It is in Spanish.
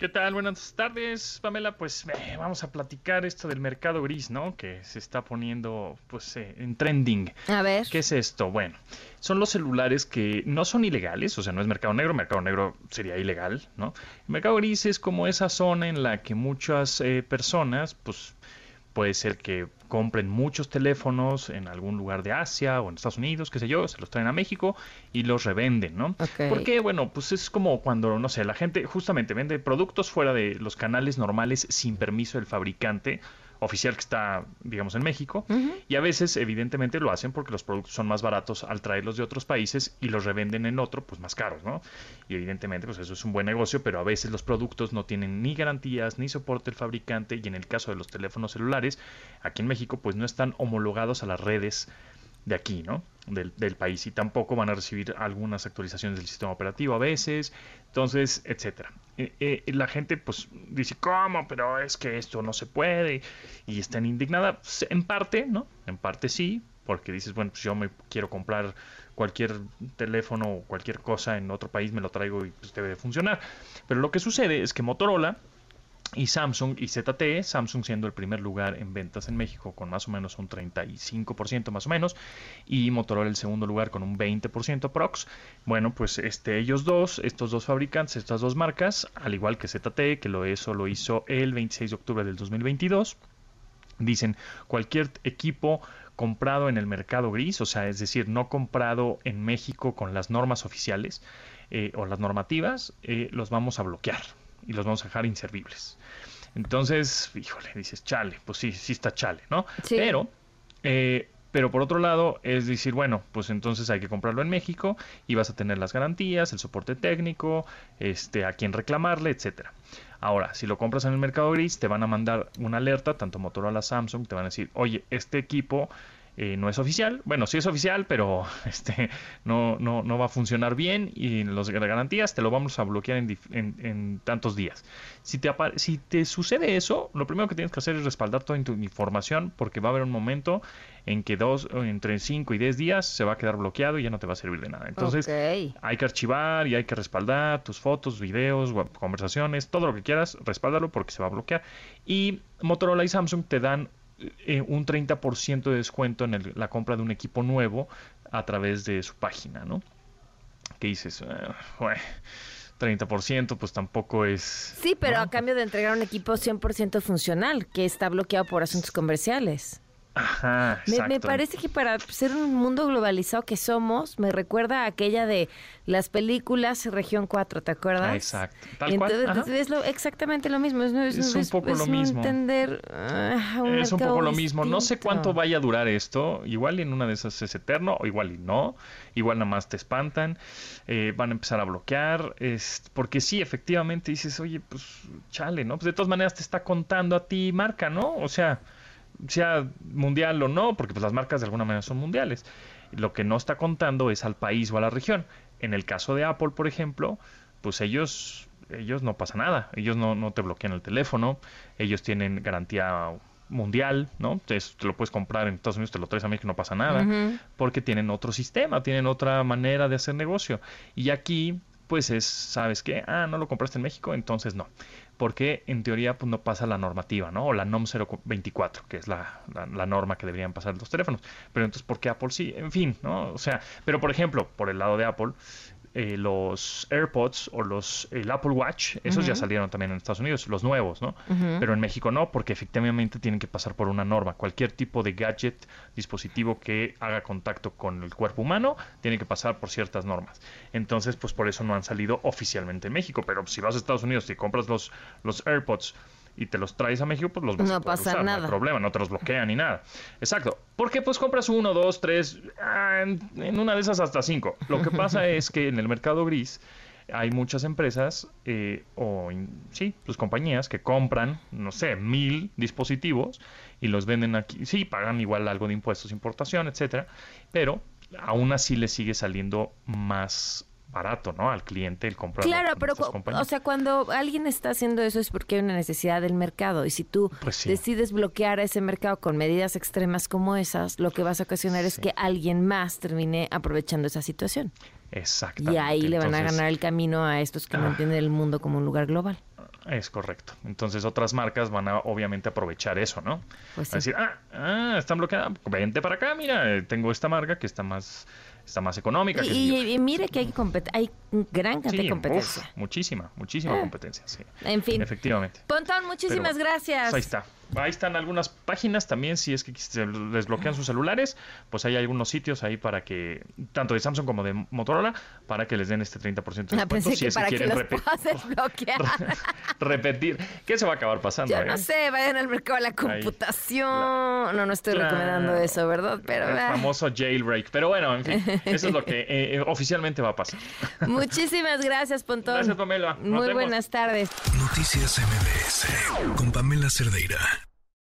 ¿Qué tal? Buenas tardes, Pamela. Pues eh, vamos a platicar esto del mercado gris, ¿no? Que se está poniendo pues eh, en trending. A ver. ¿Qué es esto? Bueno, son los celulares que no son ilegales, o sea, no es mercado negro, mercado negro sería ilegal, ¿no? El mercado gris es como esa zona en la que muchas eh, personas pues Puede ser que compren muchos teléfonos en algún lugar de Asia o en Estados Unidos, qué sé yo, se los traen a México y los revenden, ¿no? Porque, bueno, pues es como cuando, no sé, la gente justamente vende productos fuera de los canales normales sin permiso del fabricante oficial que está, digamos, en México. Y a veces, evidentemente, lo hacen porque los productos son más baratos al traerlos de otros países y los revenden en otro, pues más caros, ¿no? Y evidentemente, pues eso es un buen negocio, pero a veces los productos no tienen ni garantías ni soporte del fabricante y en el caso de los teléfonos celulares, aquí en México, pues no están homologados a las redes de aquí, ¿no? Del, del, país y tampoco van a recibir algunas actualizaciones del sistema operativo a veces, entonces, etcétera. Eh, eh, la gente pues dice, ¿cómo? Pero es que esto no se puede y están indignada. Pues, en parte, ¿no? En parte sí, porque dices, bueno, pues yo me quiero comprar cualquier teléfono o cualquier cosa en otro país, me lo traigo y pues debe de funcionar. Pero lo que sucede es que Motorola y Samsung y ZTE, Samsung siendo el primer lugar en ventas en México con más o menos un 35% más o menos y Motorola el segundo lugar con un 20% prox. Bueno, pues este ellos dos, estos dos fabricantes, estas dos marcas, al igual que ZTE que lo eso lo hizo el 26 de octubre del 2022, dicen cualquier equipo comprado en el mercado gris, o sea, es decir, no comprado en México con las normas oficiales eh, o las normativas, eh, los vamos a bloquear y los vamos a dejar inservibles. Entonces, híjole, dices, chale, pues sí, sí está chale, ¿no? Pero, eh, pero por otro lado, es decir, bueno, pues entonces hay que comprarlo en México y vas a tener las garantías, el soporte técnico, este, a quién reclamarle, etcétera. Ahora, si lo compras en el mercado gris, te van a mandar una alerta, tanto Motorola, Samsung, te van a decir, oye, este equipo eh, no es oficial. Bueno, sí es oficial, pero este no, no, no va a funcionar bien y los garantías te lo vamos a bloquear en, en, tantos días. Si te, si te sucede eso, lo primero que tienes que hacer es respaldar toda tu información porque va a haber un momento en que dos, entre 5 y 10 días se va a quedar bloqueado y ya no te va a servir de nada. Entonces hay que archivar y hay que respaldar tus fotos, videos, conversaciones, todo lo que quieras, respáldalo porque se va a bloquear. Y Motorola y Samsung te dan eh, un 30% de descuento en la compra de un equipo nuevo a través de su página, ¿no? ¿Qué dices? 30% pues tampoco es... Sí, pero a cambio de entregar un equipo 100% funcional que está bloqueado por asuntos comerciales. Ajá, me, parece que para ser un mundo globalizado que somos, me recuerda a aquella de las películas Región 4, ¿te acuerdas? exacto. Entonces, es lo, exactamente lo mismo. Es, es, un poco lo mismo. Entender, ah, es un poco lo mismo. No sé cuánto vaya a durar esto. Igual en una de esas es eterno, o igual y no. Igual nada más te espantan. Eh, van a empezar a bloquear. Es, porque sí, efectivamente dices, oye, pues chale, ¿no? Pues de todas maneras te está contando a ti marca, ¿no? O sea sea mundial o no, porque pues las marcas de alguna manera son mundiales. Lo que no está contando es al país o a la región. En el caso de Apple, por ejemplo, pues ellos, ellos no pasa nada. Ellos no, no te bloquean el teléfono. Ellos tienen garantía mundial, ¿no? Te, lo puedes comprar en Estados Unidos, te lo traes a México, no pasa nada, porque tienen otro sistema, tienen otra manera de hacer negocio. Y aquí, pues es, ¿sabes qué? Ah, no lo compraste en México, entonces no porque en teoría pues, no pasa la normativa, ¿no? O la NOM 024, que es la, la, norma que deberían pasar los teléfonos. Pero entonces, ¿por qué Apple sí? En fin, ¿no? O sea, pero por ejemplo, por el lado de Apple, eh, los AirPods o los el Apple Watch, esos ya salieron también en Estados Unidos, los nuevos, ¿no? Pero en México no, porque efectivamente tienen que pasar por una norma. Cualquier tipo de gadget, dispositivo que haga contacto con el cuerpo humano, tiene que pasar por ciertas normas. Entonces, pues por eso no han salido oficialmente en México. Pero si vas a Estados Unidos y compras los, los AirPods y te los traes a México, pues los vas no a pasa nada. no hay problema, no te los bloquean ni nada. Exacto. Porque pues compras uno, dos, tres, ah, en una de esas hasta cinco. Lo que pasa es que en el mercado gris hay muchas empresas eh, o sí, pues compañías que compran, no sé, mil dispositivos y los venden aquí. Sí, pagan igual algo de impuestos, importación, etcétera, pero aún así les sigue saliendo más barato, ¿no? Al cliente el comprar. Claro, pero o sea, cuando alguien está haciendo eso es porque hay una necesidad del mercado y si tú pues decides bloquear ese mercado con medidas extremas como esas, lo que vas a ocasionar es que alguien más termine aprovechando esa situación. Exactamente. Y ahí le van a ganar el camino a estos que mantienen el mundo como un lugar global. Es correcto. Entonces otras marcas van a obviamente aprovechar eso, ¿no? Pues a decir, ah, ah, están bloqueadas, vente para acá, mira, eh, tengo esta marca que está más está más económica. Y, mire que hay, hay gran cantidad de competencia. muchísima, muchísima ah. competencia, sí. En fin. Efectivamente. Pontón, muchísimas gracias. Ahí está. Ahí están algunas páginas también, si es que se desbloquean sus celulares, pues hay algunos sitios ahí para que, tanto de Samsung como de Motorola, para que les den este 30% de ah, descuento. si es que quieren repetir, repetir. ¿Qué se va a acabar pasando? Yo no eh? sé, vayan al mercado de la computación. no, no estoy recomendando eso, ¿verdad? Pero, el famoso jailbreak. Pero bueno, en fin, eso es lo que eh, eh, oficialmente va a pasar. Muchísimas gracias, Pontón. Gracias, Pamela. Muy buenas tardes. Noticias MBS con Pamela Cerdeira.